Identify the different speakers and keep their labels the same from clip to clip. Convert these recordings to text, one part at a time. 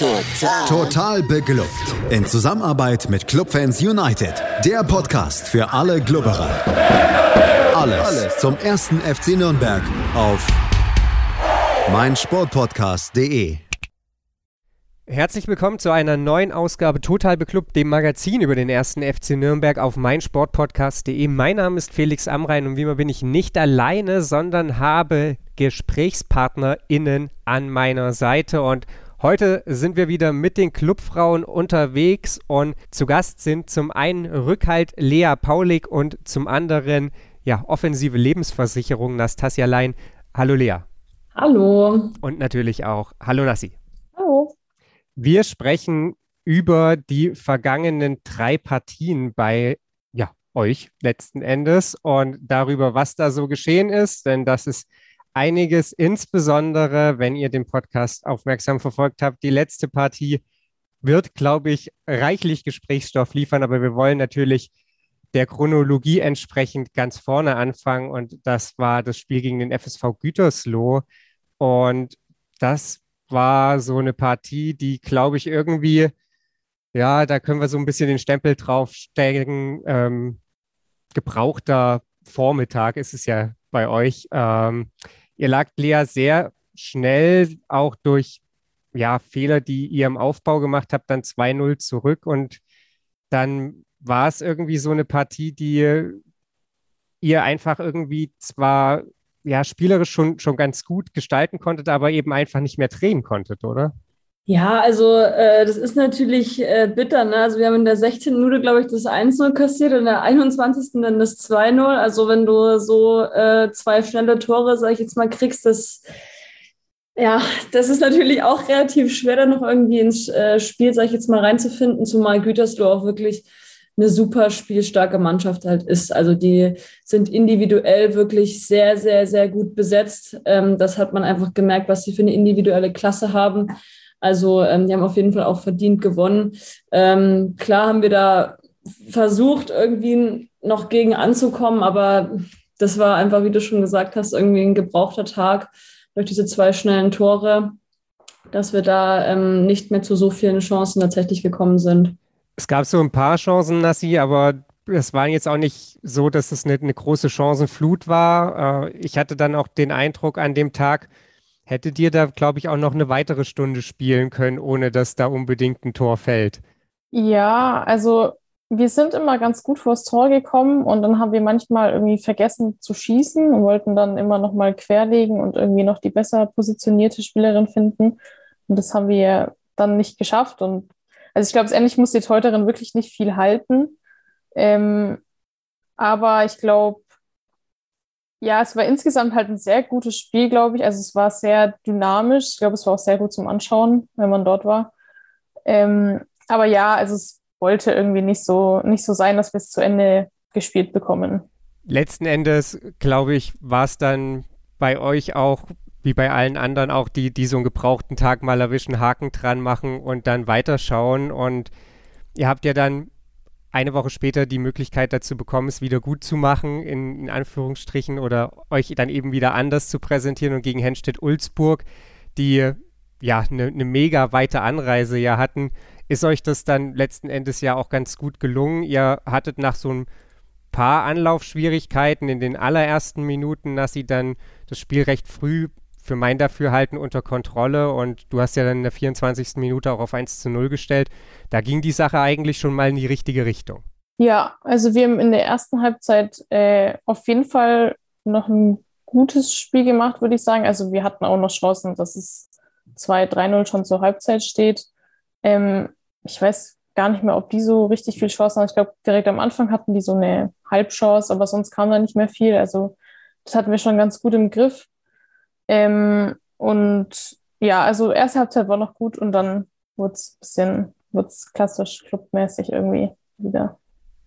Speaker 1: Total. Total beglückt. In Zusammenarbeit mit Clubfans United. Der Podcast für alle Glubberer. Alles, Alles zum ersten FC Nürnberg auf meinsportpodcast.de.
Speaker 2: Herzlich willkommen zu einer neuen Ausgabe Total Beklubbt, dem Magazin über den ersten FC Nürnberg auf meinsportpodcast.de. Mein Name ist Felix Amrein und wie immer bin ich nicht alleine, sondern habe GesprächspartnerInnen an meiner Seite und Heute sind wir wieder mit den Clubfrauen unterwegs und zu Gast sind zum einen Rückhalt Lea Paulik und zum anderen ja, offensive Lebensversicherung Nastasia Lein. Hallo Lea.
Speaker 3: Hallo.
Speaker 2: Und natürlich auch Hallo Nassi.
Speaker 3: Hallo.
Speaker 2: Wir sprechen über die vergangenen drei Partien bei ja, euch letzten Endes und darüber, was da so geschehen ist, denn das ist einiges, insbesondere wenn ihr den Podcast aufmerksam verfolgt habt. Die letzte Partie wird, glaube ich, reichlich Gesprächsstoff liefern, aber wir wollen natürlich der Chronologie entsprechend ganz vorne anfangen und das war das Spiel gegen den FSV Gütersloh und das war so eine Partie, die, glaube ich, irgendwie, ja, da können wir so ein bisschen den Stempel draufstellen. Ähm, gebrauchter Vormittag ist es ja bei euch. Ähm, Ihr lagt Lea sehr schnell auch durch ja, Fehler, die ihr im Aufbau gemacht habt, dann 2-0 zurück und dann war es irgendwie so eine Partie, die ihr einfach irgendwie zwar ja spielerisch schon, schon ganz gut gestalten konntet, aber eben einfach nicht mehr drehen konntet, oder?
Speaker 3: Ja, also äh, das ist natürlich äh, bitter. Ne? Also wir haben in der 16. Minute, glaube ich, das 1-0 kassiert, in der 21. dann das 2-0. Also wenn du so äh, zwei schnelle Tore, sage ich jetzt mal, kriegst, das ja, das ist natürlich auch relativ schwer, da noch irgendwie ins äh, Spiel, sage ich jetzt mal, reinzufinden, zumal Gütersloh auch wirklich eine super spielstarke Mannschaft halt ist. Also die sind individuell wirklich sehr, sehr, sehr gut besetzt. Ähm, das hat man einfach gemerkt, was sie für eine individuelle Klasse haben. Also ähm, die haben auf jeden Fall auch verdient gewonnen. Ähm, klar haben wir da versucht, irgendwie noch gegen anzukommen, aber das war einfach, wie du schon gesagt hast, irgendwie ein gebrauchter Tag durch diese zwei schnellen Tore, dass wir da ähm, nicht mehr zu so vielen Chancen tatsächlich gekommen sind.
Speaker 2: Es gab so ein paar Chancen, Nassi, aber es war jetzt auch nicht so, dass es eine, eine große Chancenflut war. Äh, ich hatte dann auch den Eindruck an dem Tag, hättet ihr da, glaube ich, auch noch eine weitere Stunde spielen können, ohne dass da unbedingt ein Tor fällt.
Speaker 4: Ja, also wir sind immer ganz gut vors Tor gekommen und dann haben wir manchmal irgendwie vergessen zu schießen und wollten dann immer noch mal querlegen und irgendwie noch die besser positionierte Spielerin finden. Und das haben wir dann nicht geschafft. Und also ich glaube, letztendlich muss die Teuterin wirklich nicht viel halten. Ähm, aber ich glaube, ja, es war insgesamt halt ein sehr gutes Spiel, glaube ich. Also es war sehr dynamisch. Ich glaube, es war auch sehr gut zum Anschauen, wenn man dort war. Ähm, aber ja, also es wollte irgendwie nicht so, nicht so sein, dass wir es zu Ende gespielt bekommen.
Speaker 2: Letzten Endes, glaube ich, war es dann bei euch auch, wie bei allen anderen, auch die, die so einen gebrauchten Tag mal erwischen, Haken dran machen und dann weiterschauen. Und ihr habt ja dann eine Woche später die Möglichkeit dazu bekommen, es wieder gut zu machen, in, in Anführungsstrichen, oder euch dann eben wieder anders zu präsentieren und gegen Henstedt-Ulzburg, die ja eine ne mega weite Anreise ja hatten, ist euch das dann letzten Endes ja auch ganz gut gelungen. Ihr hattet nach so ein paar Anlaufschwierigkeiten in den allerersten Minuten, dass sie dann das Spiel recht früh für mein Dafürhalten unter Kontrolle und du hast ja dann in der 24. Minute auch auf 1 zu 0 gestellt. Da ging die Sache eigentlich schon mal in die richtige Richtung.
Speaker 4: Ja, also wir haben in der ersten Halbzeit äh, auf jeden Fall noch ein gutes Spiel gemacht, würde ich sagen. Also wir hatten auch noch Chancen, dass es 2-3-0 schon zur Halbzeit steht. Ähm, ich weiß gar nicht mehr, ob die so richtig viel Chancen haben. Ich glaube, direkt am Anfang hatten die so eine Halbchance, aber sonst kam da nicht mehr viel. Also das hatten wir schon ganz gut im Griff. Ähm, und ja, also erste Halbzeit war noch gut und dann wurde es ein bisschen wird's klassisch clubmäßig irgendwie wieder.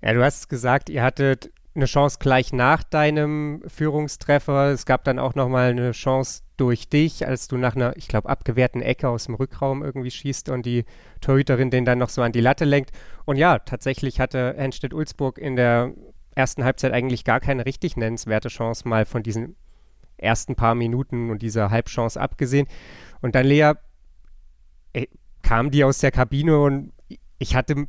Speaker 2: Ja, du hast gesagt, ihr hattet eine Chance gleich nach deinem Führungstreffer. Es gab dann auch nochmal eine Chance durch dich, als du nach einer, ich glaube, abgewehrten Ecke aus dem Rückraum irgendwie schießt und die Torhüterin den dann noch so an die Latte lenkt. Und ja, tatsächlich hatte Henstedt-Ulzburg in der ersten Halbzeit eigentlich gar keine richtig nennenswerte Chance, mal von diesen ersten paar Minuten und dieser Halbchance abgesehen. Und dann, Lea, kamen die aus der Kabine und ich hatte,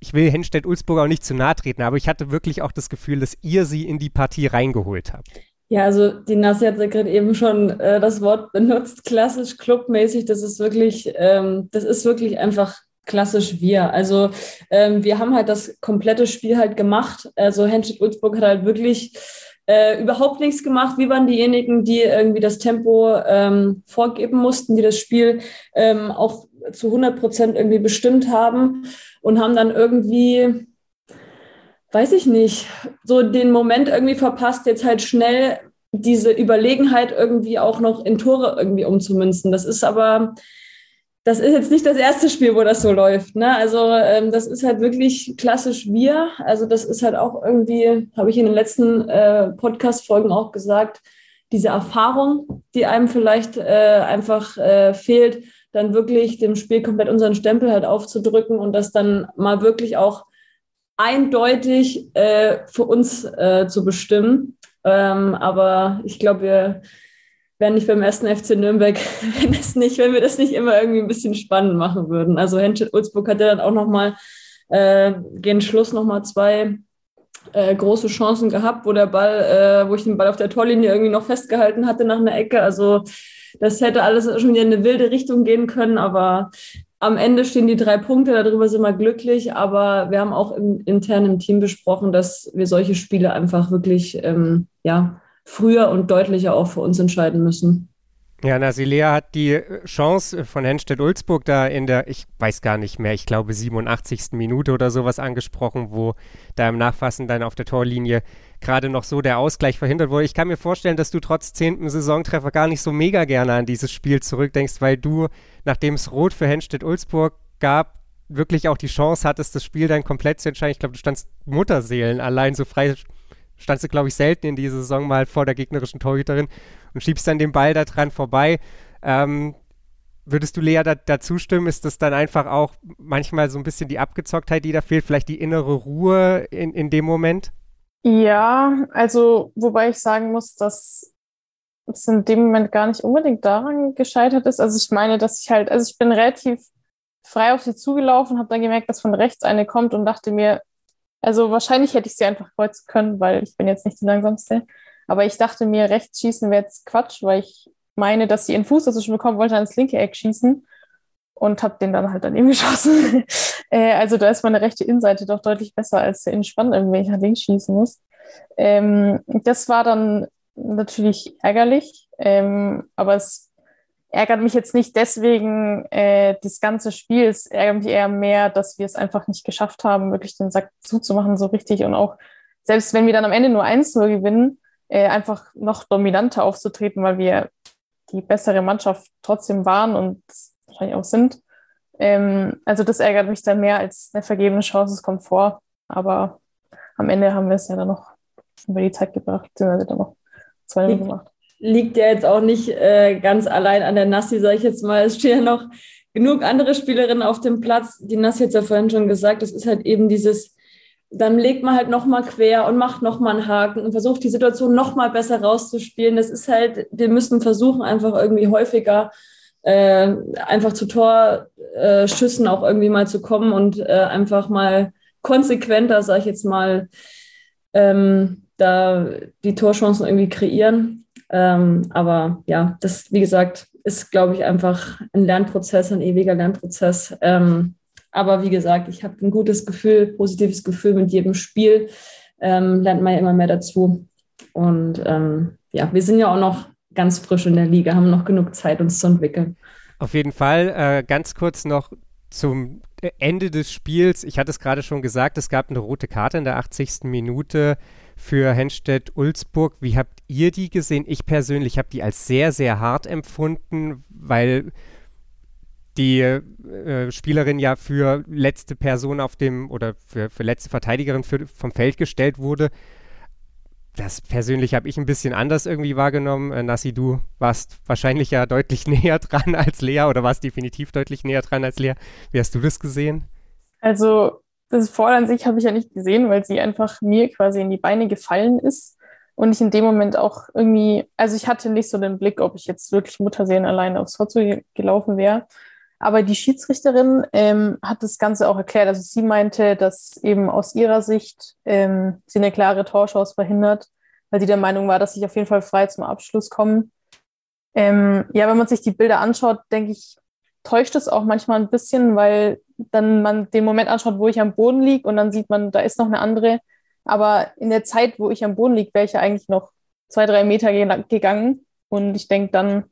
Speaker 2: ich will Henstedt-Ulzburg auch nicht zu nahe treten, aber ich hatte wirklich auch das Gefühl, dass ihr sie in die Partie reingeholt habt.
Speaker 3: Ja, also die Nassi hat ja gerade eben schon äh, das Wort benutzt, klassisch clubmäßig. Das ist wirklich, ähm, das ist wirklich einfach klassisch wir. Also ähm, wir haben halt das komplette Spiel halt gemacht. Also Henschel Ulzburg hat halt wirklich äh, überhaupt nichts gemacht. Wir waren diejenigen, die irgendwie das Tempo ähm, vorgeben mussten, die das Spiel ähm, auch zu 100 Prozent irgendwie bestimmt haben und haben dann irgendwie weiß ich nicht, so den Moment irgendwie verpasst, jetzt halt schnell diese Überlegenheit irgendwie auch noch in Tore irgendwie umzumünzen. Das ist aber, das ist jetzt nicht das erste Spiel, wo das so läuft. Ne? Also ähm, das ist halt wirklich klassisch wir. Also das ist halt auch irgendwie, habe ich in den letzten äh, Podcast-Folgen auch gesagt, diese Erfahrung, die einem vielleicht äh, einfach äh, fehlt, dann wirklich dem Spiel komplett unseren Stempel halt aufzudrücken und das dann mal wirklich auch eindeutig äh, für uns äh, zu bestimmen. Ähm, aber ich glaube, wir wären nicht beim ersten FC Nürnberg, wenn, es nicht, wenn wir das nicht immer irgendwie ein bisschen spannend machen würden. Also Henschel Ulzburg hat ja dann auch nochmal äh, gegen Schluss nochmal zwei äh, große Chancen gehabt, wo der Ball, äh, wo ich den Ball auf der Torlinie irgendwie noch festgehalten hatte nach einer Ecke. Also das hätte alles schon wieder in eine wilde Richtung gehen können, aber am Ende stehen die drei Punkte, darüber sind wir glücklich, aber wir haben auch im, intern im Team besprochen, dass wir solche Spiele einfach wirklich ähm, ja, früher und deutlicher auch für uns entscheiden müssen.
Speaker 2: Ja, Nasilea hat die Chance von Henstedt-Ulzburg da in der, ich weiß gar nicht mehr, ich glaube 87. Minute oder sowas angesprochen, wo da im Nachfassen dann auf der Torlinie gerade noch so der Ausgleich verhindert wurde. Ich kann mir vorstellen, dass du trotz zehnten Saisontreffer gar nicht so mega gerne an dieses Spiel zurückdenkst, weil du, nachdem es Rot für Henstedt-Ulzburg gab, wirklich auch die Chance hattest, das Spiel dann komplett zu entscheiden. Ich glaube, du standst Mutterseelen allein so frei standst du, glaube ich, selten in dieser Saison mal vor der gegnerischen Torhüterin und schiebst dann den Ball da dran vorbei. Ähm, würdest du Lea da, dazu stimmen? Ist das dann einfach auch manchmal so ein bisschen die Abgezocktheit, die da fehlt, vielleicht die innere Ruhe in, in dem Moment?
Speaker 4: Ja, also wobei ich sagen muss, dass es in dem Moment gar nicht unbedingt daran gescheitert ist. Also ich meine, dass ich halt, also ich bin relativ frei auf sie zugelaufen, habe dann gemerkt, dass von rechts eine kommt und dachte mir, also wahrscheinlich hätte ich sie einfach kreuzen können, weil ich bin jetzt nicht die langsamste. Aber ich dachte mir, rechts schießen wäre jetzt Quatsch, weil ich meine, dass sie ihren Fuß dazwischen bekommen wollte, ans linke Eck schießen und habe den dann halt daneben geschossen. äh, also da ist meine rechte Innenseite doch deutlich besser, als der Innenspann irgendwie nach links schießen muss. Ähm, das war dann natürlich ärgerlich, ähm, aber es ärgert mich jetzt nicht deswegen äh, das ganze Spiel. Es ärgert mich eher mehr, dass wir es einfach nicht geschafft haben, wirklich den Sack zuzumachen so richtig und auch selbst wenn wir dann am Ende nur 1-0 gewinnen, äh, einfach noch dominanter aufzutreten, weil wir die bessere Mannschaft trotzdem waren und wahrscheinlich auch sind. Ähm, also das ärgert mich dann mehr als eine vergebene Chance. Es kommt vor, aber am Ende haben wir es ja dann noch über die Zeit gebracht, beziehungsweise dann noch zwei Minuten gemacht
Speaker 3: liegt ja jetzt auch nicht äh, ganz allein an der Nassi, sage ich jetzt mal. Es stehen ja noch genug andere Spielerinnen auf dem Platz. Die Nassi hat es ja vorhin schon gesagt, das ist halt eben dieses, dann legt man halt nochmal quer und macht nochmal einen Haken und versucht die Situation nochmal besser rauszuspielen. Das ist halt, wir müssen versuchen, einfach irgendwie häufiger äh, einfach zu Torschüssen auch irgendwie mal zu kommen und äh, einfach mal konsequenter, sage ich jetzt mal, ähm, da die Torchancen irgendwie kreieren. Ähm, aber ja, das, wie gesagt, ist, glaube ich, einfach ein Lernprozess, ein ewiger Lernprozess. Ähm, aber wie gesagt, ich habe ein gutes Gefühl, positives Gefühl mit jedem Spiel. Ähm, lernt man ja immer mehr dazu. Und ähm, ja, wir sind ja auch noch ganz frisch in der Liga, haben noch genug Zeit, uns zu entwickeln.
Speaker 2: Auf jeden Fall. Äh, ganz kurz noch zum Ende des Spiels. Ich hatte es gerade schon gesagt, es gab eine rote Karte in der 80. Minute für Henstedt-Ulzburg. Wie habt ihr die gesehen? Ich persönlich habe die als sehr, sehr hart empfunden, weil die äh, Spielerin ja für letzte Person auf dem oder für, für letzte Verteidigerin für, vom Feld gestellt wurde. Das persönlich habe ich ein bisschen anders irgendwie wahrgenommen. Äh, Nassi, du warst wahrscheinlich ja deutlich näher dran als Lea oder warst definitiv deutlich näher dran als Lea. Wie hast du das gesehen?
Speaker 4: Also das Foul an sich habe ich ja nicht gesehen, weil sie einfach mir quasi in die Beine gefallen ist und ich in dem Moment auch irgendwie, also ich hatte nicht so den Blick, ob ich jetzt wirklich Mutterseelen alleine aufs Tor gelaufen wäre. Aber die Schiedsrichterin ähm, hat das Ganze auch erklärt. Also sie meinte, dass eben aus ihrer Sicht ähm, sie eine klare Torschance verhindert, weil sie der Meinung war, dass sie auf jeden Fall frei zum Abschluss kommen. Ähm, ja, wenn man sich die Bilder anschaut, denke ich, täuscht es auch manchmal ein bisschen, weil dann man den Moment anschaut, wo ich am Boden liege und dann sieht man, da ist noch eine andere. Aber in der Zeit, wo ich am Boden liege, wäre ich ja eigentlich noch zwei, drei Meter gegangen. Und ich denke, dann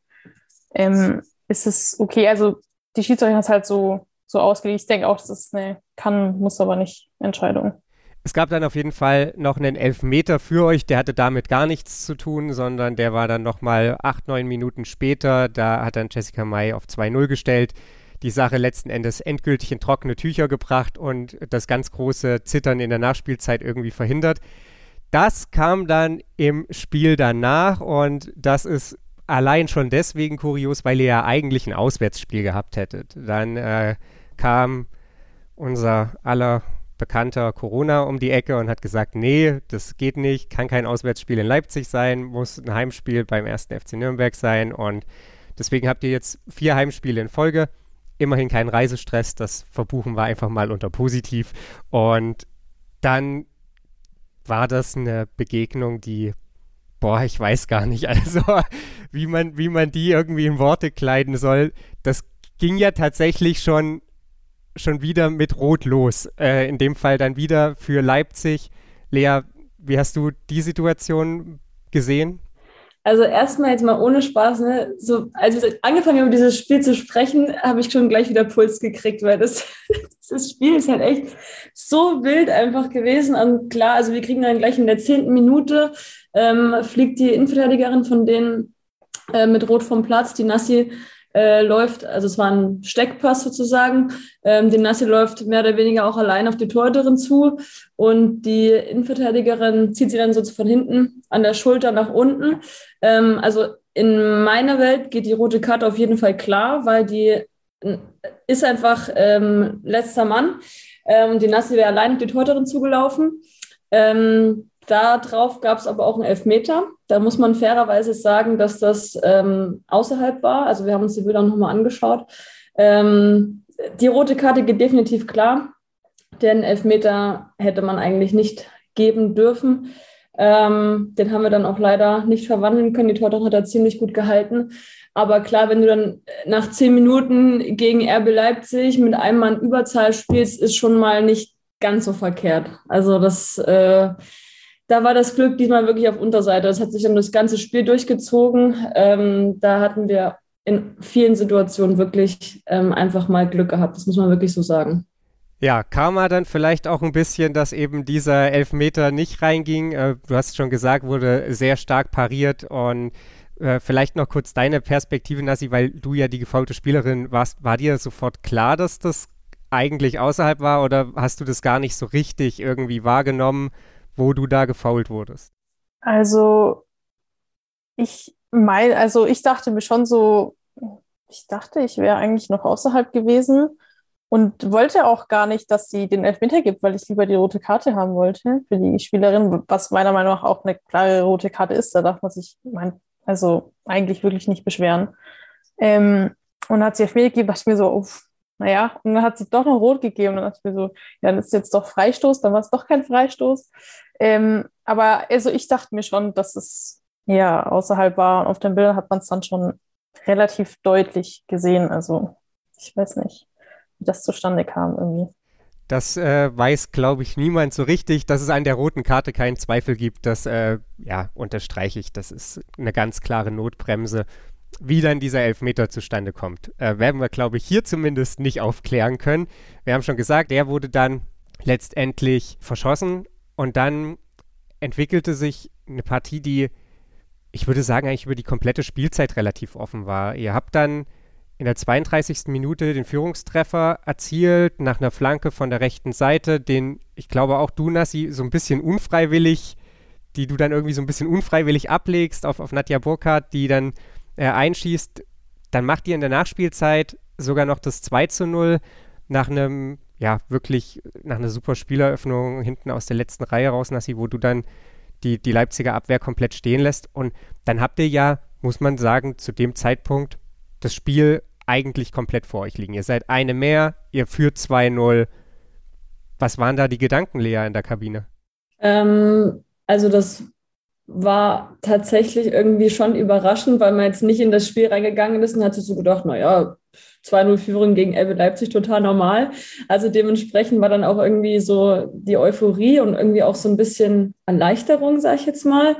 Speaker 4: ähm, ist es okay. Also die Schiedsrichter hat es halt so, so ausgelegt. Ich denke auch, das ist eine kann, muss aber nicht Entscheidung.
Speaker 2: Es gab dann auf jeden Fall noch einen Elfmeter für euch, der hatte damit gar nichts zu tun, sondern der war dann nochmal acht, neun Minuten später. Da hat dann Jessica May auf 2-0 gestellt, die Sache letzten Endes endgültig in trockene Tücher gebracht und das ganz große Zittern in der Nachspielzeit irgendwie verhindert. Das kam dann im Spiel danach und das ist allein schon deswegen kurios, weil ihr ja eigentlich ein Auswärtsspiel gehabt hättet. Dann äh, kam unser aller bekannter Corona um die Ecke und hat gesagt, nee, das geht nicht, kann kein Auswärtsspiel in Leipzig sein, muss ein Heimspiel beim ersten FC Nürnberg sein und deswegen habt ihr jetzt vier Heimspiele in Folge. Immerhin kein Reisestress, das verbuchen wir einfach mal unter positiv. Und dann war das eine Begegnung, die boah, ich weiß gar nicht, also wie man, wie man die irgendwie in Worte kleiden soll. Das ging ja tatsächlich schon, schon wieder mit Rot los. Äh, in dem Fall dann wieder für Leipzig. Lea, wie hast du die Situation gesehen?
Speaker 3: Also erstmal jetzt mal ohne Spaß, ne? So, als wir angefangen haben, über dieses Spiel zu sprechen, habe ich schon gleich wieder Puls gekriegt, weil das, das Spiel ist halt echt so wild einfach gewesen. Und klar, also wir kriegen dann gleich in der zehnten Minute, ähm, fliegt die Innenverteidigerin von denen äh, mit Rot vom Platz, die Nassi äh, läuft, also es war ein Steckpass sozusagen. Ähm, die Nassi läuft mehr oder weniger auch allein auf die Torhüterin zu und die Innenverteidigerin zieht sie dann so von hinten an der Schulter nach unten. Ähm, also in meiner Welt geht die rote Karte auf jeden Fall klar, weil die ist einfach ähm, letzter Mann. Ähm, die Nassi wäre allein auf die Torhüterin zugelaufen. Ähm, Darauf gab es aber auch einen Elfmeter. Da muss man fairerweise sagen, dass das ähm, außerhalb war. Also wir haben uns die Bilder nochmal angeschaut. Ähm, die rote Karte geht definitiv klar. Den Elfmeter hätte man eigentlich nicht geben dürfen. Ähm, den haben wir dann auch leider nicht verwandeln können. Die Torwart hat er ziemlich gut gehalten. Aber klar, wenn du dann nach zehn Minuten gegen RB Leipzig mit einem Mann Überzahl spielst, ist schon mal nicht ganz so verkehrt. Also das äh, da war das Glück diesmal wirklich auf Unterseite. Das hat sich dann das ganze Spiel durchgezogen. Ähm, da hatten wir in vielen Situationen wirklich ähm, einfach mal Glück gehabt. Das muss man wirklich so sagen.
Speaker 2: Ja, Karma dann vielleicht auch ein bisschen, dass eben dieser Elfmeter nicht reinging. Äh, du hast schon gesagt, wurde sehr stark pariert und äh, vielleicht noch kurz deine Perspektive, Nassi, weil du ja die gefaulte Spielerin warst. War dir sofort klar, dass das eigentlich außerhalb war oder hast du das gar nicht so richtig irgendwie wahrgenommen? Wo du da gefault wurdest?
Speaker 4: Also, ich meine, also ich dachte mir schon so, ich dachte, ich wäre eigentlich noch außerhalb gewesen und wollte auch gar nicht, dass sie den Elfmeter gibt, weil ich lieber die rote Karte haben wollte für die Spielerin, was meiner Meinung nach auch eine klare rote Karte ist. Da darf man sich, mein, also eigentlich wirklich nicht beschweren. Ähm, und hat sie Elfmeter gegeben, dachte ich mir so, uff, naja, und dann hat sie doch noch rot gegeben. Und dann dachte ich mir so, ja, dann ist jetzt doch Freistoß, dann war es doch kein Freistoß. Ähm, aber also ich dachte mir schon, dass es ja außerhalb war. Und auf den Bildern hat man es dann schon relativ deutlich gesehen. Also ich weiß nicht, wie das zustande kam irgendwie.
Speaker 2: Das äh, weiß, glaube ich, niemand so richtig. Dass es an der roten Karte keinen Zweifel gibt, das äh, ja, unterstreiche ich. Das ist eine ganz klare Notbremse. Wie dann dieser Elfmeter zustande kommt, äh, werden wir, glaube ich, hier zumindest nicht aufklären können. Wir haben schon gesagt, der wurde dann letztendlich verschossen und dann entwickelte sich eine Partie, die, ich würde sagen, eigentlich über die komplette Spielzeit relativ offen war. Ihr habt dann in der 32. Minute den Führungstreffer erzielt, nach einer Flanke von der rechten Seite, den ich glaube auch du, Nassi, so ein bisschen unfreiwillig, die du dann irgendwie so ein bisschen unfreiwillig ablegst auf, auf Nadja Burkhardt, die dann äh, einschießt. Dann macht ihr in der Nachspielzeit sogar noch das 2 zu 0 nach einem ja, wirklich nach einer super Spieleröffnung hinten aus der letzten Reihe raus, Nassi, wo du dann die, die Leipziger Abwehr komplett stehen lässt. Und dann habt ihr ja, muss man sagen, zu dem Zeitpunkt das Spiel eigentlich komplett vor euch liegen. Ihr seid eine mehr, ihr führt 2-0. Was waren da die Gedanken, Lea, in der Kabine?
Speaker 3: Ähm, also das war tatsächlich irgendwie schon überraschend, weil man jetzt nicht in das Spiel reingegangen ist und hat sich so gedacht, naja, 2-0 Führung gegen Elbe Leipzig total normal. Also dementsprechend war dann auch irgendwie so die Euphorie und irgendwie auch so ein bisschen Erleichterung, sage ich jetzt mal.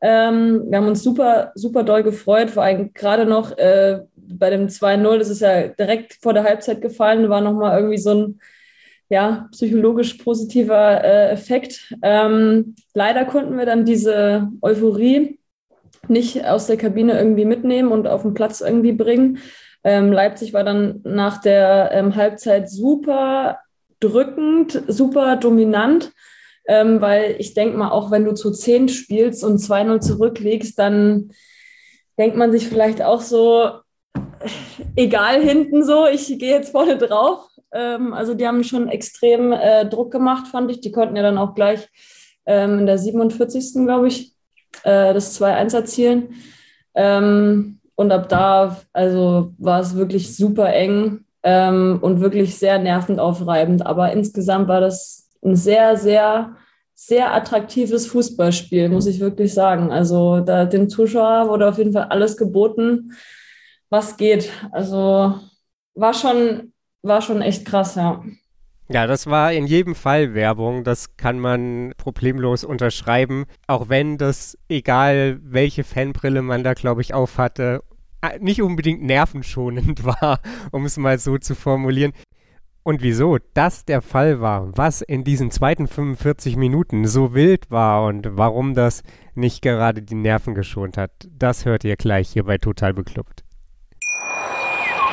Speaker 3: Ähm, wir haben uns super, super doll gefreut, vor allem gerade noch äh, bei dem 2-0, das ist ja direkt vor der Halbzeit gefallen, war nochmal irgendwie so ein ja, psychologisch positiver äh, Effekt. Ähm, leider konnten wir dann diese Euphorie nicht aus der Kabine irgendwie mitnehmen und auf den Platz irgendwie bringen. Ähm, Leipzig war dann nach der ähm, Halbzeit super drückend, super dominant, ähm, weil ich denke mal, auch wenn du zu 10 spielst und 2-0 zurücklegst, dann denkt man sich vielleicht auch so, egal hinten so, ich gehe jetzt vorne drauf. Ähm, also die haben schon extrem äh, Druck gemacht, fand ich. Die konnten ja dann auch gleich ähm, in der 47. glaube ich, äh, das 2-1 erzielen. Ähm, und ab da, also war es wirklich super eng ähm, und wirklich sehr nervend aufreibend. Aber insgesamt war das ein sehr, sehr, sehr attraktives Fußballspiel, muss ich wirklich sagen. Also da dem Zuschauer wurde auf jeden Fall alles geboten, was geht. Also war schon war schon echt krass, ja.
Speaker 2: Ja, das war in jedem Fall Werbung. Das kann man problemlos unterschreiben. Auch wenn das, egal welche Fanbrille man da, glaube ich, aufhatte, äh, nicht unbedingt nervenschonend war, um es mal so zu formulieren. Und wieso das der Fall war, was in diesen zweiten 45 Minuten so wild war und warum das nicht gerade die Nerven geschont hat, das hört ihr gleich hier bei Total Beklubbt.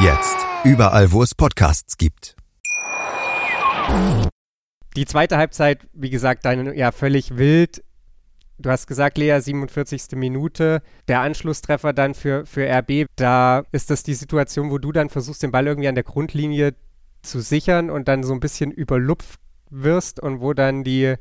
Speaker 1: Jetzt überall, wo es Podcasts gibt.
Speaker 2: Die zweite Halbzeit, wie gesagt, dann ja völlig wild. Du hast gesagt, Lea, 47. Minute. Der Anschlusstreffer dann für, für RB. Da ist das die Situation, wo du dann versuchst, den Ball irgendwie an der Grundlinie zu sichern und dann so ein bisschen überlupft wirst und wo dann die,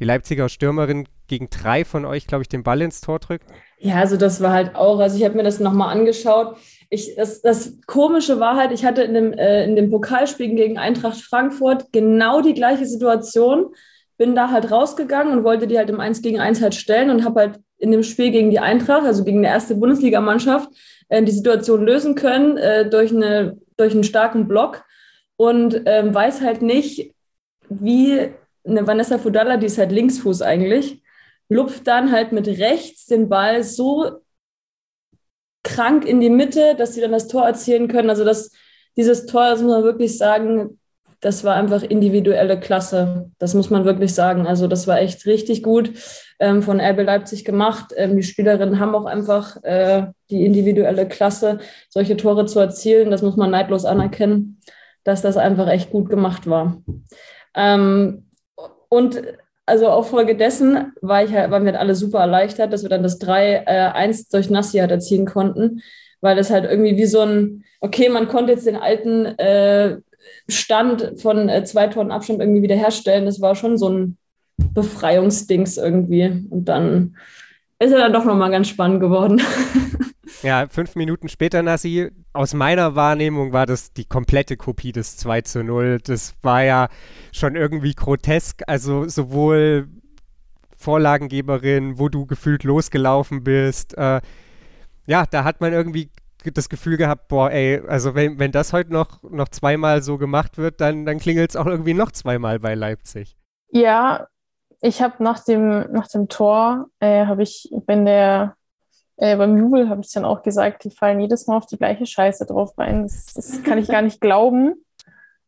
Speaker 2: die Leipziger Stürmerin gegen drei von euch, glaube ich, den Ball ins Tor drückt?
Speaker 3: Ja, also das war halt auch, also ich habe mir das nochmal angeschaut. Ich, das, das Komische war halt, ich hatte in dem, äh, in dem Pokalspiel gegen Eintracht Frankfurt genau die gleiche Situation bin da halt rausgegangen und wollte die halt im 1 gegen 1 halt stellen und habe halt in dem Spiel gegen die Eintracht, also gegen die erste Bundesligamannschaft, äh, die Situation lösen können äh, durch, eine, durch einen starken Block und ähm, weiß halt nicht, wie eine Vanessa Fudalla, die ist halt Linksfuß eigentlich, lupft dann halt mit rechts den Ball so krank in die Mitte, dass sie dann das Tor erzielen können. Also das, dieses Tor, das muss man wirklich sagen, das war einfach individuelle Klasse. Das muss man wirklich sagen. Also das war echt richtig gut ähm, von RB Leipzig gemacht. Ähm, die Spielerinnen haben auch einfach äh, die individuelle Klasse, solche Tore zu erzielen. Das muss man neidlos anerkennen, dass das einfach echt gut gemacht war. Ähm, und also auch Folge dessen war ich halt, waren wir halt alle super erleichtert, dass wir dann das 3-1 äh, durch Nassi halt erzielen konnten, weil das halt irgendwie wie so ein, okay, man konnte jetzt den alten äh, Stand von äh, zwei Tonnen Abstand irgendwie wiederherstellen. Das war schon so ein Befreiungsdings irgendwie. Und dann ist er dann doch nochmal ganz spannend geworden.
Speaker 2: Ja, fünf Minuten später, Nassi, aus meiner Wahrnehmung war das die komplette Kopie des 2 zu 0. Das war ja schon irgendwie grotesk. Also sowohl Vorlagengeberin, wo du gefühlt losgelaufen bist. Äh, ja, da hat man irgendwie das Gefühl gehabt, boah, ey, also wenn, wenn das heute noch, noch zweimal so gemacht wird, dann, dann klingelt es auch irgendwie noch zweimal bei Leipzig.
Speaker 4: Ja, ich habe nach dem, nach dem Tor, äh, habe ich, bin der Äh, beim Jubel habe ich dann auch gesagt, die fallen jedes Mal auf die gleiche Scheiße drauf rein. Das, das kann ich gar nicht glauben.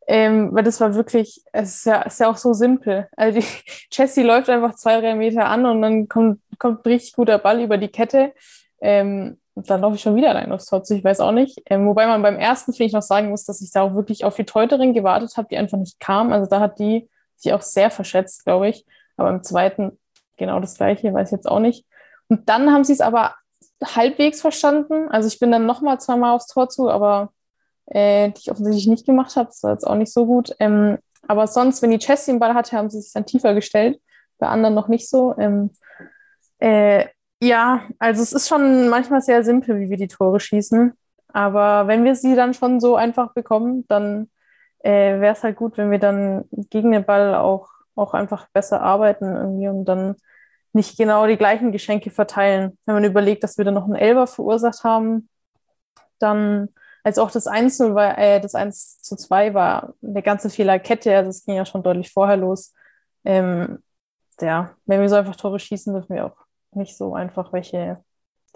Speaker 4: Ähm, weil das war wirklich, es ist ja, ist ja auch so simpel. Also die, Jessie läuft einfach zwei, drei Meter an und dann kommt, kommt richtig guter Ball über die Kette. Ähm, dann laufe ich schon wieder allein aufs Tor zu, ich weiß auch nicht. Ähm, wobei man beim ersten, finde ich, noch sagen muss, dass ich da auch wirklich auf die Teuterin gewartet habe, die einfach nicht kam. Also da hat die sich auch sehr verschätzt, glaube ich. Aber im zweiten genau das gleiche, weiß ich jetzt auch nicht. Und dann haben sie es aber halbwegs verstanden. Also ich bin dann nochmal zweimal aufs Tor zu, aber äh, die ich offensichtlich nicht gemacht habe. Das war jetzt auch nicht so gut. Ähm, aber sonst, wenn die Chelsea den Ball hatte, haben sie sich dann tiefer gestellt. Bei anderen noch nicht so. Ähm, äh, ja, also es ist schon manchmal sehr simpel, wie wir die Tore schießen. Aber wenn wir sie dann schon so einfach bekommen, dann äh, wäre es halt gut, wenn wir dann gegen den Ball auch, auch einfach besser arbeiten irgendwie und dann nicht genau die gleichen Geschenke verteilen. Wenn man überlegt, dass wir dann noch einen Elber verursacht haben, dann als auch das 1 war, äh, das 1 zu 2 war eine ganze Fehlerkette, also es ging ja schon deutlich vorher los. Ähm, ja, wenn wir so einfach Tore schießen, dürfen wir auch nicht so einfach welche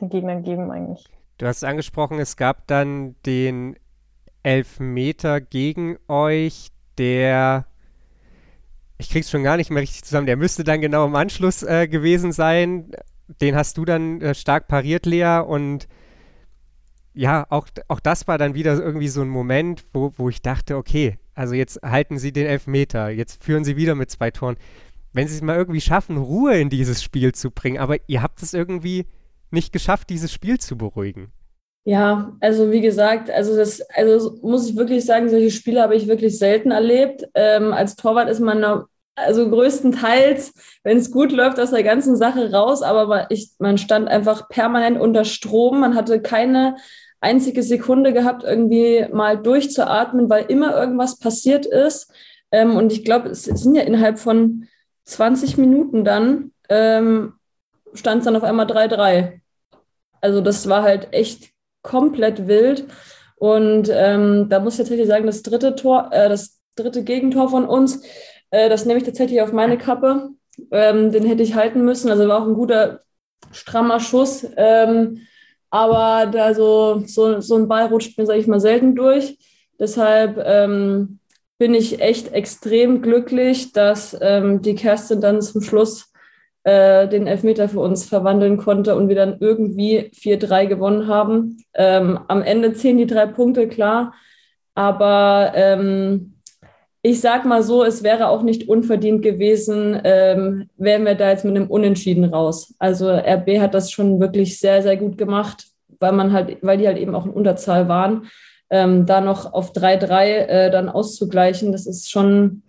Speaker 4: den Gegnern geben eigentlich.
Speaker 2: Du hast angesprochen, es gab dann den Elfmeter gegen euch, der ich krieg's schon gar nicht mehr richtig zusammen. Der müsste dann genau im Anschluss äh, gewesen sein. Den hast du dann äh, stark pariert, Lea, und ja, auch, auch das war dann wieder irgendwie so ein Moment, wo, wo ich dachte, okay, also jetzt halten sie den Elfmeter, jetzt führen sie wieder mit zwei Toren. Wenn sie es mal irgendwie schaffen, Ruhe in dieses Spiel zu bringen, aber ihr habt es irgendwie nicht geschafft, dieses Spiel zu beruhigen.
Speaker 3: Ja, also wie gesagt, also das, also muss ich wirklich sagen, solche Spiele habe ich wirklich selten erlebt. Ähm, als Torwart ist man also größtenteils, wenn es gut läuft, aus der ganzen Sache raus, aber ich, man stand einfach permanent unter Strom. Man hatte keine einzige Sekunde gehabt, irgendwie mal durchzuatmen, weil immer irgendwas passiert ist. Ähm, und ich glaube, es sind ja innerhalb von 20 Minuten dann, ähm, stand es dann auf einmal 3-3. Also das war halt echt komplett wild. Und ähm, da muss ich tatsächlich sagen, das dritte Tor, äh, das dritte Gegentor von uns, äh, das nehme ich tatsächlich auf meine Kappe. Ähm, den hätte ich halten müssen. Also war auch ein guter, strammer Schuss. Ähm, aber da so, so, so ein Ball rutscht mir, sage ich mal, selten durch. Deshalb ähm, bin ich echt extrem glücklich, dass ähm, die Kerstin dann zum Schluss äh, den Elfmeter für uns verwandeln konnte und wir dann irgendwie 4-3 gewonnen haben. Ähm, am Ende zählen die drei Punkte, klar. Aber ähm, ich sag mal so, es wäre auch nicht unverdient gewesen, ähm, wären wir da jetzt mit einem Unentschieden raus. Also RB hat das schon wirklich sehr, sehr gut gemacht, weil man halt, weil die halt eben auch in Unterzahl waren. Ähm, da noch auf 3-3 äh, dann auszugleichen, das ist schon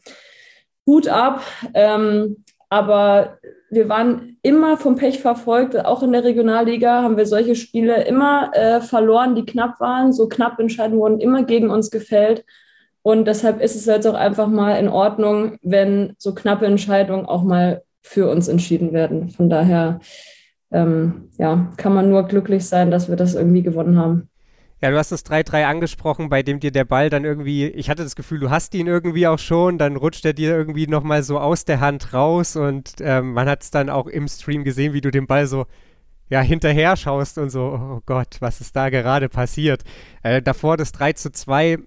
Speaker 3: gut ab. Ähm, aber wir waren immer vom Pech verfolgt. Auch in der Regionalliga haben wir solche Spiele immer äh, verloren, die knapp waren. So knapp Entscheidungen wurden immer gegen uns gefällt. Und deshalb ist es jetzt auch einfach mal in Ordnung, wenn so knappe Entscheidungen auch mal für uns entschieden werden. Von daher ähm, ja, kann man nur glücklich sein, dass wir das irgendwie gewonnen haben.
Speaker 2: Ja, du hast das 3-3 angesprochen, bei dem dir der Ball dann irgendwie, ich hatte das Gefühl, du hast ihn irgendwie auch schon, dann rutscht er dir irgendwie nochmal so aus der Hand raus und ähm, man hat es dann auch im Stream gesehen, wie du den Ball so ja, hinterher schaust und so, oh Gott, was ist da gerade passiert? Äh, davor das 3 zu 2,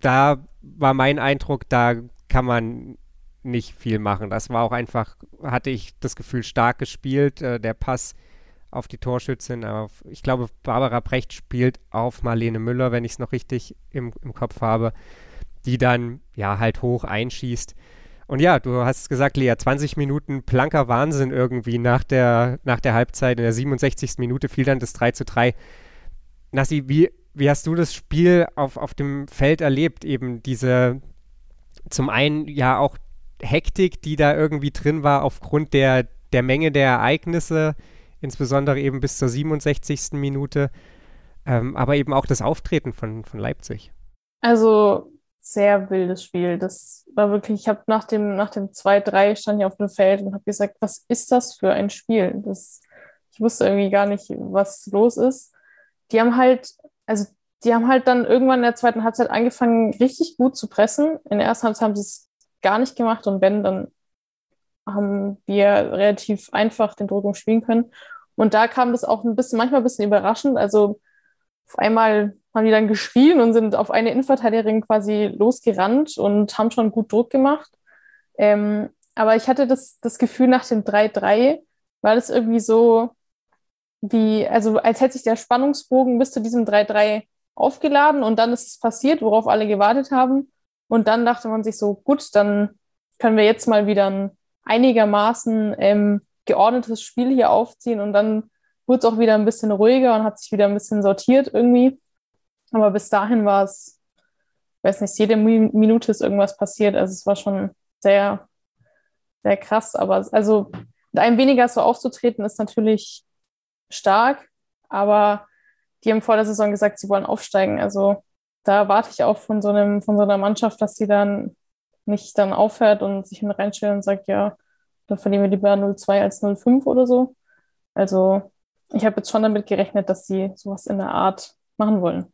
Speaker 2: da war mein Eindruck, da kann man nicht viel machen. Das war auch einfach, hatte ich das Gefühl, stark gespielt. Äh, der Pass auf die Torschützin, auf, ich glaube, Barbara Brecht spielt auf Marlene Müller, wenn ich es noch richtig im, im Kopf habe, die dann ja halt hoch einschießt. Und ja, du hast gesagt, Lea, 20 Minuten blanker Wahnsinn irgendwie nach der, nach der Halbzeit. In der 67. Minute fiel dann das 3 zu 3. Nassi, wie, wie hast du das Spiel auf, auf dem Feld erlebt? Eben diese, zum einen ja auch Hektik, die da irgendwie drin war aufgrund der, der Menge der Ereignisse, insbesondere eben bis zur 67. Minute, ähm, aber eben auch das Auftreten von, von Leipzig.
Speaker 4: Also sehr wildes Spiel. Das war wirklich, ich habe nach dem, nach dem 2-3 stand ich auf dem Feld und habe gesagt, was ist das für ein Spiel? Das, ich wusste irgendwie gar nicht, was los ist die haben halt, also die haben halt dann irgendwann in der zweiten Halbzeit angefangen, richtig gut zu pressen. In der ersten Halbzeit haben sie es gar nicht gemacht und wenn, dann haben wir relativ einfach den Druck umspielen können. Und da kam das auch ein bisschen, manchmal ein bisschen überraschend. Also auf einmal haben die dann geschrien und sind auf eine Innenverteidigerin quasi losgerannt und haben schon gut Druck gemacht. Ähm, aber ich hatte das, das Gefühl nach dem 3-3, war das irgendwie so wie, also als hätte sich der Spannungsbogen bis zu diesem 3-3 aufgeladen und dann ist es passiert, worauf alle gewartet haben. Und dann dachte man sich so, gut, dann können wir jetzt mal wieder ein einigermaßen ähm, geordnetes Spiel hier aufziehen und dann wurde es auch wieder ein bisschen ruhiger und hat sich wieder ein bisschen sortiert irgendwie. Aber bis dahin war es, weiß nicht, jede Minute ist irgendwas passiert. Also es war schon sehr, sehr krass. Aber also mit einem weniger so aufzutreten ist natürlich stark. Aber die haben vor der Saison gesagt, sie wollen aufsteigen. Also da warte ich auch von so einem, von so einer Mannschaft, dass sie dann nicht dann aufhört und sich reinstellt und sagt, ja, da verlieren wir lieber 0-2 als 0-5 oder so. Also ich habe jetzt schon damit gerechnet, dass sie sowas in der Art machen wollen.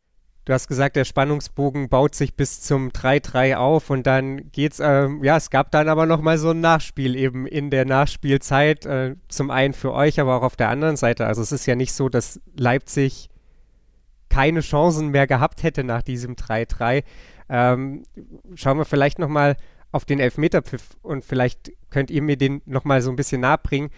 Speaker 2: Du hast gesagt, der Spannungsbogen baut sich bis zum 3-3 auf und dann geht's, ähm, ja, es gab dann aber nochmal so ein Nachspiel eben in der Nachspielzeit, äh, zum einen für euch, aber auch auf der anderen Seite. Also es ist ja nicht so, dass Leipzig keine Chancen mehr gehabt hätte nach diesem 3-3. Ähm, schauen wir vielleicht nochmal auf den Elfmeterpfiff und vielleicht könnt ihr mir den nochmal so ein bisschen nahebringen.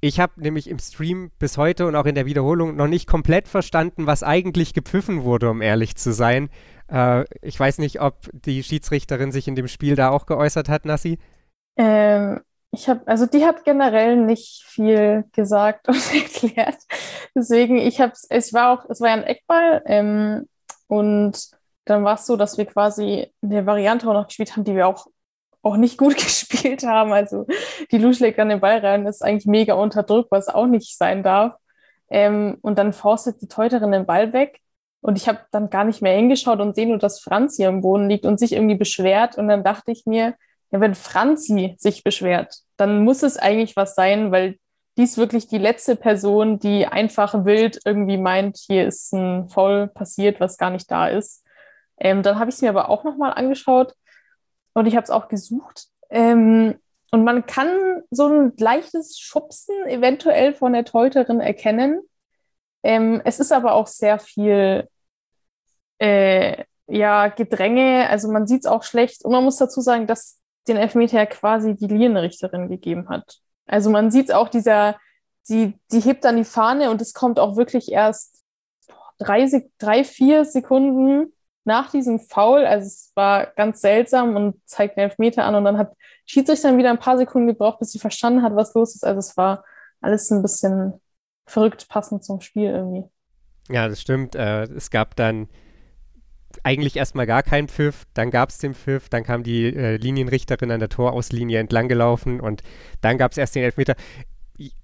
Speaker 2: Ich habe nämlich im Stream bis heute und auch in der Wiederholung noch nicht komplett verstanden, was eigentlich gepfiffen wurde, um ehrlich zu sein. Äh, ich weiß nicht, ob die Schiedsrichterin sich in dem Spiel da auch geäußert hat, Nassi.
Speaker 4: Ähm, ich habe, also die hat generell nicht viel gesagt und erklärt. Deswegen, ich habe es war auch, es war ja ein Eckball ähm, und dann war es so, dass wir quasi eine Variante auch noch gespielt haben, die wir auch auch nicht gut gespielt haben. Also die Lu schlägt an den Ball rein, ist eigentlich mega unter Druck, was auch nicht sein darf. Ähm, und dann forstet die Teuterin den Ball weg. Und ich habe dann gar nicht mehr hingeschaut und sehe nur, dass Franzi am Boden liegt und sich irgendwie beschwert. Und dann dachte ich mir, ja, wenn Franzi sich beschwert, dann muss es eigentlich was sein, weil die ist wirklich die letzte Person, die einfach wild irgendwie meint, hier ist ein Foul passiert, was gar nicht da ist. Ähm, dann habe ich es mir aber auch nochmal angeschaut und ich habe es auch gesucht. Ähm, und man kann so ein leichtes Schubsen eventuell von der Teuterin erkennen. Ähm, es ist aber auch sehr viel äh, ja, Gedränge, also man sieht es auch schlecht. Und man muss dazu sagen, dass den Elfmeter quasi die Linienrichterin gegeben hat. Also man sieht auch, dieser, die, die hebt dann die Fahne und es kommt auch wirklich erst drei, drei, vier Sekunden nach diesem Foul, also es war ganz seltsam und zeigt den Elfmeter an und dann hat Schiedsrichter dann wieder ein paar Sekunden gebraucht, bis sie verstanden hat, was los ist. Also es war alles ein bisschen verrückt passend zum Spiel irgendwie.
Speaker 2: Ja, das stimmt. Äh, es gab dann eigentlich erstmal gar keinen Pfiff, dann gab es den Pfiff, dann kam die äh, Linienrichterin an der Torauslinie entlang gelaufen und dann gab es erst den Elfmeter.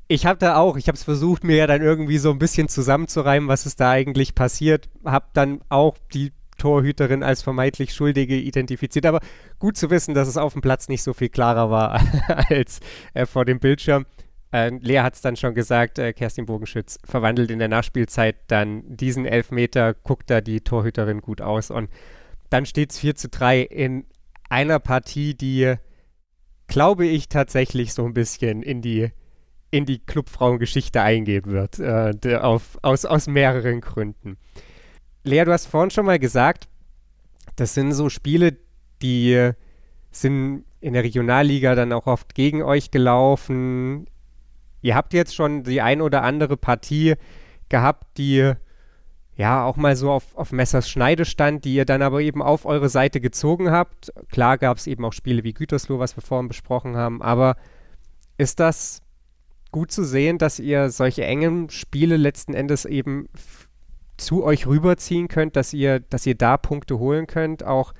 Speaker 2: Ich habe da auch, ich habe es versucht, mir ja dann irgendwie so ein bisschen zusammenzureimen, was ist da eigentlich passiert, habe dann auch die Torhüterin als vermeintlich Schuldige identifiziert. Aber gut zu wissen, dass es auf dem Platz nicht so viel klarer war als äh, vor dem Bildschirm. Äh, Lea hat es dann schon gesagt, äh, Kerstin Bogenschütz verwandelt in der Nachspielzeit dann diesen Elfmeter, guckt da die Torhüterin gut aus und dann steht es 4 zu 3 in einer Partie, die, glaube ich, tatsächlich so ein bisschen in die, in die Clubfrauengeschichte eingehen wird, äh, auf, aus, aus mehreren Gründen. Lea, du hast vorhin schon mal gesagt, das sind so Spiele, die sind in der Regionalliga dann auch oft gegen euch gelaufen. Ihr habt jetzt schon die ein oder andere Partie gehabt, die ja auch mal so auf, auf Messers Schneide stand, die ihr dann aber eben auf eure Seite gezogen habt. Klar gab es eben auch Spiele wie Gütersloh, was wir vorhin besprochen haben, aber ist das gut zu sehen, dass ihr solche engen Spiele letzten Endes eben zu euch rüberziehen könnt, dass ihr, dass ihr da Punkte holen könnt, auch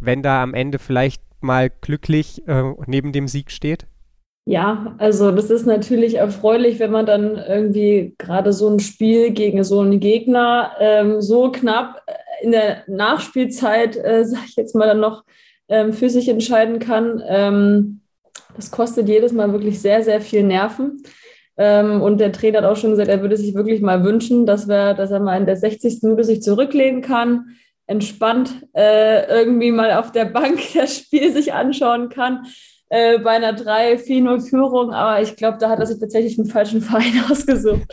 Speaker 2: wenn da am Ende vielleicht mal glücklich äh, neben dem Sieg steht?
Speaker 3: Ja, also das ist natürlich erfreulich, wenn man dann irgendwie gerade so ein Spiel gegen so einen Gegner ähm, so knapp in der Nachspielzeit, äh, sag ich jetzt mal, dann noch ähm, für sich entscheiden kann. Ähm, das kostet jedes Mal wirklich sehr, sehr viel Nerven. Ähm, und der Trainer hat auch schon gesagt, er würde sich wirklich mal wünschen, dass, wir, dass er mal in der 60. Minute sich zurücklehnen kann, entspannt äh, irgendwie mal auf der Bank das Spiel sich anschauen kann. äh, bei einer 3-4-0-Führung, aber ich glaube, da hat er sich tatsächlich einen falschen Verein ausgesucht.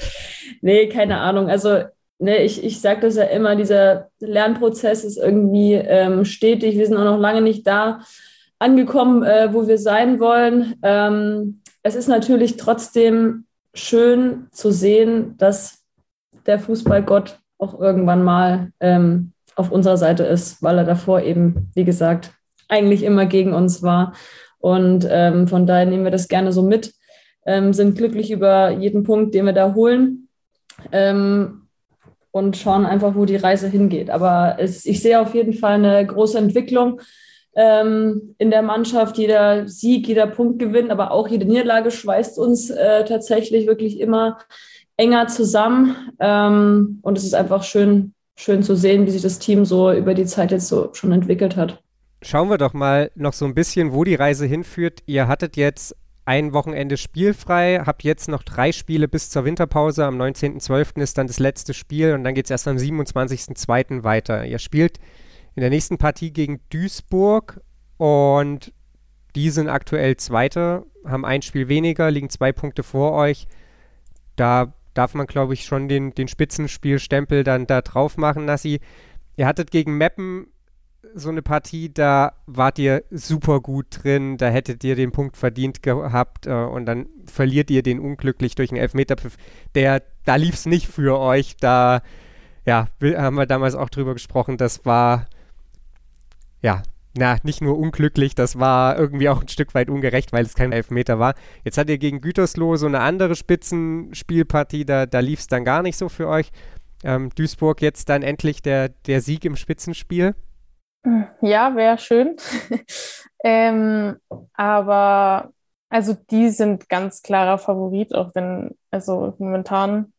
Speaker 3: nee, keine Ahnung. Also, ne, ich, ich sage das ja immer, dieser Lernprozess ist irgendwie ähm, stetig. Wir sind auch noch lange nicht da angekommen, äh, wo wir sein wollen. Ähm, es ist natürlich trotzdem schön zu sehen, dass der Fußballgott auch irgendwann mal ähm, auf unserer Seite ist, weil er davor eben, wie gesagt, eigentlich immer gegen uns war. Und ähm, von daher nehmen wir das gerne so mit, ähm, sind glücklich über jeden Punkt, den wir da holen ähm, und schauen einfach, wo die Reise hingeht. Aber es, ich sehe auf jeden Fall eine große Entwicklung ähm, in der Mannschaft. Jeder Sieg, jeder Punkt gewinnt, aber auch jede Niederlage schweißt uns äh, tatsächlich wirklich immer enger zusammen. Ähm, und es ist einfach schön, schön zu sehen, wie sich das Team so über die Zeit jetzt so schon entwickelt hat.
Speaker 2: Schauen wir doch mal noch so ein bisschen, wo die Reise hinführt. Ihr hattet jetzt ein Wochenende spielfrei, habt jetzt noch drei Spiele bis zur Winterpause. Am 19.12. ist dann das letzte Spiel und dann geht es erst am 27.02. weiter. Ihr spielt in der nächsten Partie gegen Duisburg und die sind aktuell Zweite, haben ein Spiel weniger, liegen zwei Punkte vor euch. Da darf man, glaube ich, schon den, den Spitzenspielstempel dann da drauf machen, Nassi. Ihr hattet gegen Meppen so eine Partie, da wart ihr super gut drin, da hättet ihr den Punkt verdient gehabt äh, und dann verliert ihr den unglücklich durch einen Elfmeterpfiff. Der, da lief es nicht für euch, da ja, haben wir damals auch drüber gesprochen, das war ja, na, nicht nur unglücklich, das war irgendwie auch ein Stück weit ungerecht, weil es kein Elfmeter war. Jetzt hat ihr gegen Gütersloh so eine andere Spitzenspielpartie, da, da lief es dann gar nicht so für euch. Ähm, Duisburg jetzt dann endlich der, der Sieg im Spitzenspiel.
Speaker 4: Ja, wäre schön. ähm, aber also die sind ganz klarer Favorit, auch wenn, also momentan,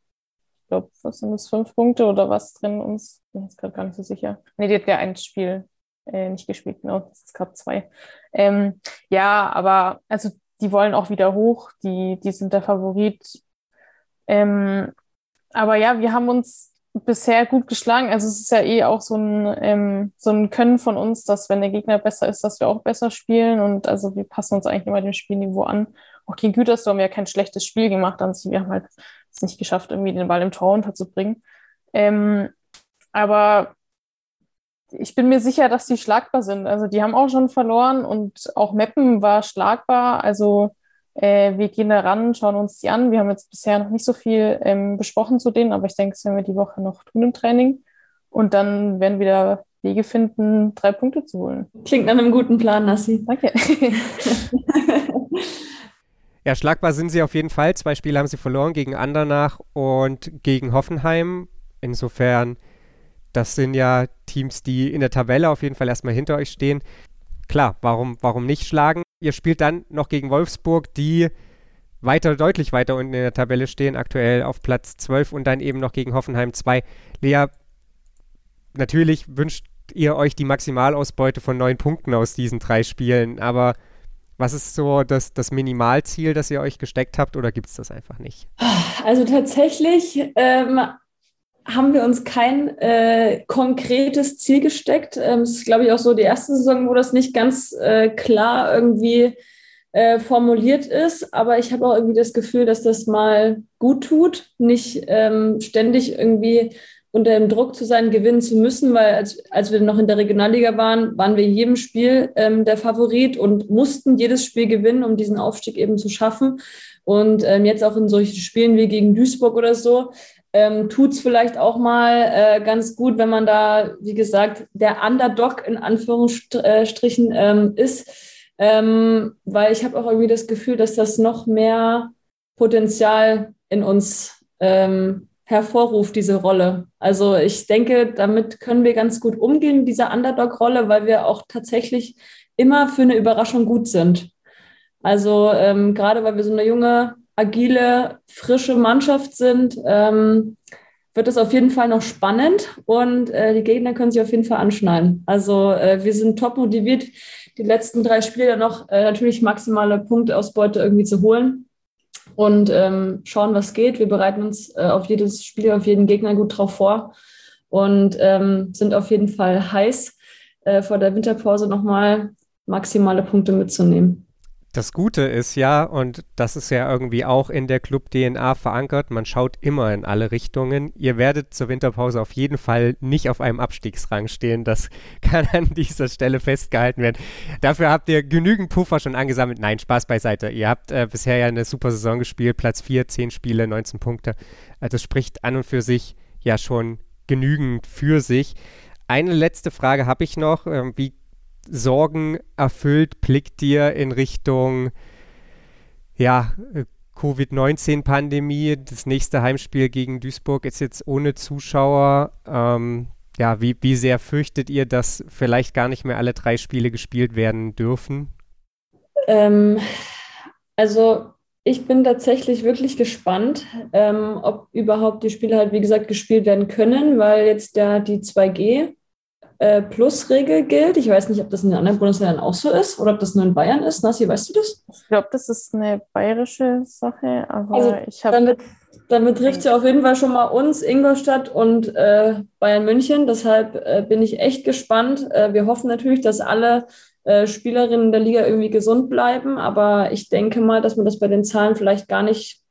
Speaker 4: ich glaube, was sind das, fünf Punkte oder was drin uns? Ich bin jetzt gerade gar nicht so sicher. Nee, die hat ja ein Spiel äh, nicht gespielt, genau, ist gerade zwei. Ähm, ja, aber also die wollen auch wieder hoch, die, die sind der Favorit. Ähm, aber ja, wir haben uns bisher gut geschlagen. Also es ist ja eh auch so ein, ähm, so ein Können von uns, dass wenn der Gegner besser ist, dass wir auch besser spielen. Und also wir passen uns eigentlich immer dem Spielniveau an. Auch gegen Gütersloh haben wir ja kein schlechtes Spiel gemacht. Also wir haben halt es nicht geschafft, irgendwie den Ball im Tor unterzubringen. Ähm, aber ich bin mir sicher, dass die schlagbar sind. Also die haben auch schon verloren und auch Meppen war schlagbar. Also äh, wir gehen da ran, schauen uns die an. Wir haben jetzt bisher noch nicht so viel ähm, besprochen zu denen, aber ich denke, das werden wir die Woche noch tun im Training. Und dann werden wir da Wege finden, drei Punkte zu holen.
Speaker 3: Klingt nach einem guten Plan, Nassi.
Speaker 4: Danke.
Speaker 2: ja, schlagbar sind sie auf jeden Fall. Zwei Spiele haben sie verloren gegen Andernach und gegen Hoffenheim. Insofern das sind ja Teams, die in der Tabelle auf jeden Fall erstmal hinter euch stehen. Klar, warum, warum nicht schlagen? Ihr spielt dann noch gegen Wolfsburg, die weiter, deutlich weiter unten in der Tabelle stehen, aktuell auf Platz 12 und dann eben noch gegen Hoffenheim 2. Lea, natürlich wünscht ihr euch die Maximalausbeute von neun Punkten aus diesen drei Spielen, aber was ist so das, das Minimalziel, das ihr euch gesteckt habt oder gibt es das einfach nicht?
Speaker 3: Also tatsächlich ähm, haben wir uns kein äh, konkretes Ziel gesteckt. Ähm, es ist, glaube ich, auch so die erste Saison, wo das nicht ganz äh, klar irgendwie äh, formuliert ist. Aber ich habe auch irgendwie das Gefühl, dass das mal gut tut, nicht ähm, ständig irgendwie unter dem Druck zu sein, gewinnen zu müssen, weil als, als wir noch in der Regionalliga waren, waren wir in jedem Spiel ähm, der Favorit und mussten jedes Spiel gewinnen, um diesen Aufstieg eben zu schaffen. Und ähm, jetzt auch in solchen Spielen wie gegen Duisburg oder so, ähm, tut es vielleicht auch mal äh, ganz gut, wenn man da, wie gesagt, der Underdog in Anführungsstrichen ähm, ist. Ähm, weil ich habe auch irgendwie das Gefühl, dass das noch mehr Potenzial in uns ähm, hervorruft, diese Rolle. Also ich denke, damit können wir ganz gut umgehen, dieser Underdog-Rolle, weil wir auch tatsächlich immer für eine Überraschung gut sind. Also ähm, gerade weil wir so eine junge agile, frische Mannschaft sind, ähm, wird es auf jeden Fall noch spannend und äh, die Gegner können sich auf jeden Fall anschneiden. Also äh, wir sind top motiviert, die letzten drei Spiele dann noch äh, natürlich maximale Punktausbeute irgendwie zu holen und ähm, schauen, was geht. Wir bereiten uns äh, auf jedes Spiel, auf jeden Gegner gut drauf vor und ähm, sind auf jeden Fall heiß, äh, vor der Winterpause nochmal maximale Punkte mitzunehmen.
Speaker 2: Das Gute ist ja, und das ist ja irgendwie auch in der Club-DNA verankert, man schaut immer in alle Richtungen. Ihr werdet zur Winterpause auf jeden Fall nicht auf einem Abstiegsrang stehen. Das kann an dieser Stelle festgehalten werden. Dafür habt ihr genügend Puffer schon angesammelt. Nein, Spaß beiseite. Ihr habt äh, bisher ja eine super Saison gespielt. Platz 4, 10 Spiele, 19 Punkte. Äh, das spricht an und für sich ja schon genügend für sich. Eine letzte Frage habe ich noch. Ähm, wie Sorgen erfüllt blickt ihr in Richtung ja, äh, Covid-19-Pandemie? Das nächste Heimspiel gegen Duisburg ist jetzt ohne Zuschauer. Ähm, ja, wie, wie sehr fürchtet ihr, dass vielleicht gar nicht mehr alle drei Spiele gespielt werden dürfen?
Speaker 3: Ähm, also ich bin tatsächlich wirklich gespannt, ähm, ob überhaupt die Spiele halt, wie gesagt, gespielt werden können, weil jetzt ja die 2G äh, Plus-Regel gilt. Ich weiß nicht, ob das in den anderen Bundesländern auch so ist oder ob das nur in Bayern ist. Nasi, weißt du das?
Speaker 4: Ich glaube, das ist eine bayerische Sache, aber
Speaker 3: also
Speaker 4: ich habe.
Speaker 3: Damit, damit trifft es ja auf jeden Fall schon mal uns, Ingolstadt und äh, Bayern München. Deshalb äh, bin ich echt gespannt. Äh, wir hoffen natürlich, dass alle äh, Spielerinnen der Liga irgendwie gesund bleiben, aber ich denke mal, dass man das bei den Zahlen vielleicht gar nicht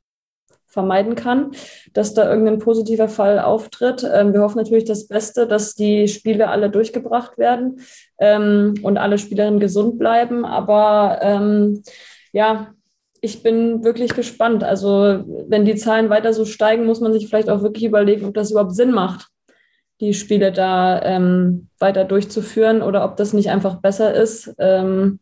Speaker 3: vermeiden kann, dass da irgendein positiver Fall auftritt. Ähm, wir hoffen natürlich das Beste, dass die Spiele alle durchgebracht werden ähm, und alle Spielerinnen gesund bleiben. Aber ähm, ja, ich bin wirklich gespannt. Also wenn die Zahlen weiter so steigen, muss man sich vielleicht auch wirklich überlegen, ob das überhaupt Sinn macht, die Spiele da ähm, weiter durchzuführen oder ob das nicht einfach besser ist, ähm,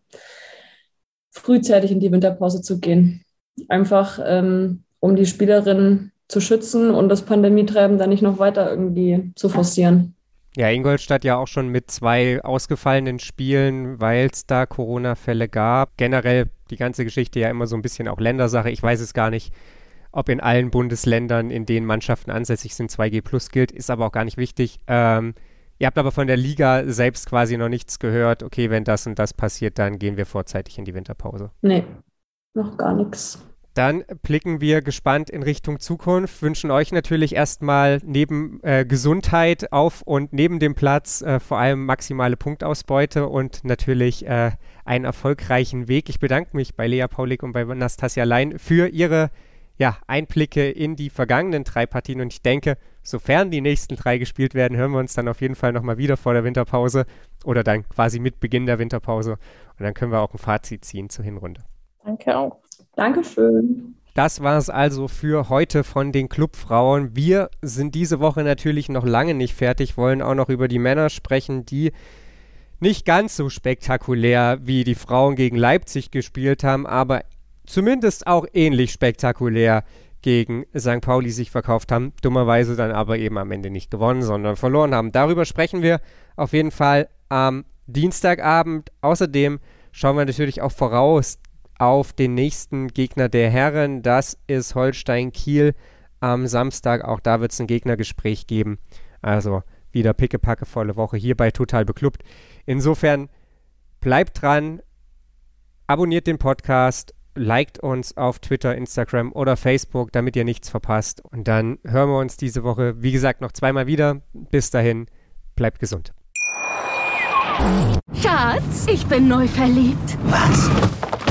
Speaker 3: frühzeitig in die Winterpause zu gehen. Einfach ähm, um die Spielerinnen zu schützen und das Pandemietreiben dann nicht noch weiter irgendwie zu forcieren.
Speaker 2: Ja, Ingolstadt ja auch schon mit zwei ausgefallenen Spielen, weil es da Corona-Fälle gab. Generell die ganze Geschichte ja immer so ein bisschen auch Ländersache. Ich weiß es gar nicht, ob in allen Bundesländern, in denen Mannschaften ansässig sind, 2G Plus gilt, ist aber auch gar nicht wichtig. Ähm, ihr habt aber von der Liga selbst quasi noch nichts gehört. Okay, wenn das und das passiert, dann gehen wir vorzeitig in die Winterpause.
Speaker 3: Nee, noch gar nichts.
Speaker 2: Dann blicken wir gespannt in Richtung Zukunft, wünschen euch natürlich erstmal neben äh, Gesundheit auf und neben dem Platz äh, vor allem maximale Punktausbeute und natürlich äh, einen erfolgreichen Weg. Ich bedanke mich bei Lea Paulik und bei Nastasia Lein für ihre ja, Einblicke in die vergangenen drei Partien und ich denke, sofern die nächsten drei gespielt werden, hören wir uns dann auf jeden Fall nochmal wieder vor der Winterpause oder dann quasi mit Beginn der Winterpause und dann können wir auch ein Fazit ziehen zur Hinrunde.
Speaker 4: Danke auch.
Speaker 3: Dankeschön.
Speaker 2: Das war es also für heute von den Clubfrauen. Wir sind diese Woche natürlich noch lange nicht fertig, wollen auch noch über die Männer sprechen, die nicht ganz so spektakulär wie die Frauen gegen Leipzig gespielt haben, aber zumindest auch ähnlich spektakulär gegen St. Pauli sich verkauft haben. Dummerweise dann aber eben am Ende nicht gewonnen, sondern verloren haben. Darüber sprechen wir auf jeden Fall am Dienstagabend. Außerdem schauen wir natürlich auch voraus auf den nächsten Gegner der Herren. Das ist Holstein Kiel am Samstag. Auch da wird es ein Gegnergespräch geben. Also wieder pickepacke volle Woche hier bei Total Beklubbt. Insofern bleibt dran, abonniert den Podcast, liked uns auf Twitter, Instagram oder Facebook, damit ihr nichts verpasst. Und dann hören wir uns diese Woche, wie gesagt, noch zweimal wieder. Bis dahin, bleibt gesund.
Speaker 5: Schatz, ich bin neu verliebt.
Speaker 6: Was?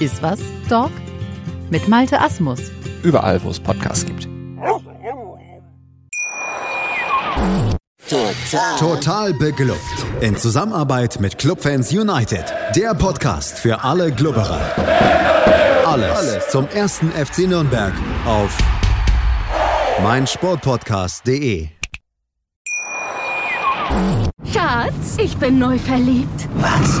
Speaker 7: Ist was, Dog? Mit Malte Asmus.
Speaker 8: Überall, wo es Podcasts gibt.
Speaker 1: Total. Total beglückt. In Zusammenarbeit mit Clubfans United. Der Podcast für alle Glubberer. Alles, Alles zum ersten FC Nürnberg auf meinsportpodcast.de.
Speaker 5: Schatz, ich bin neu verliebt.
Speaker 6: Was?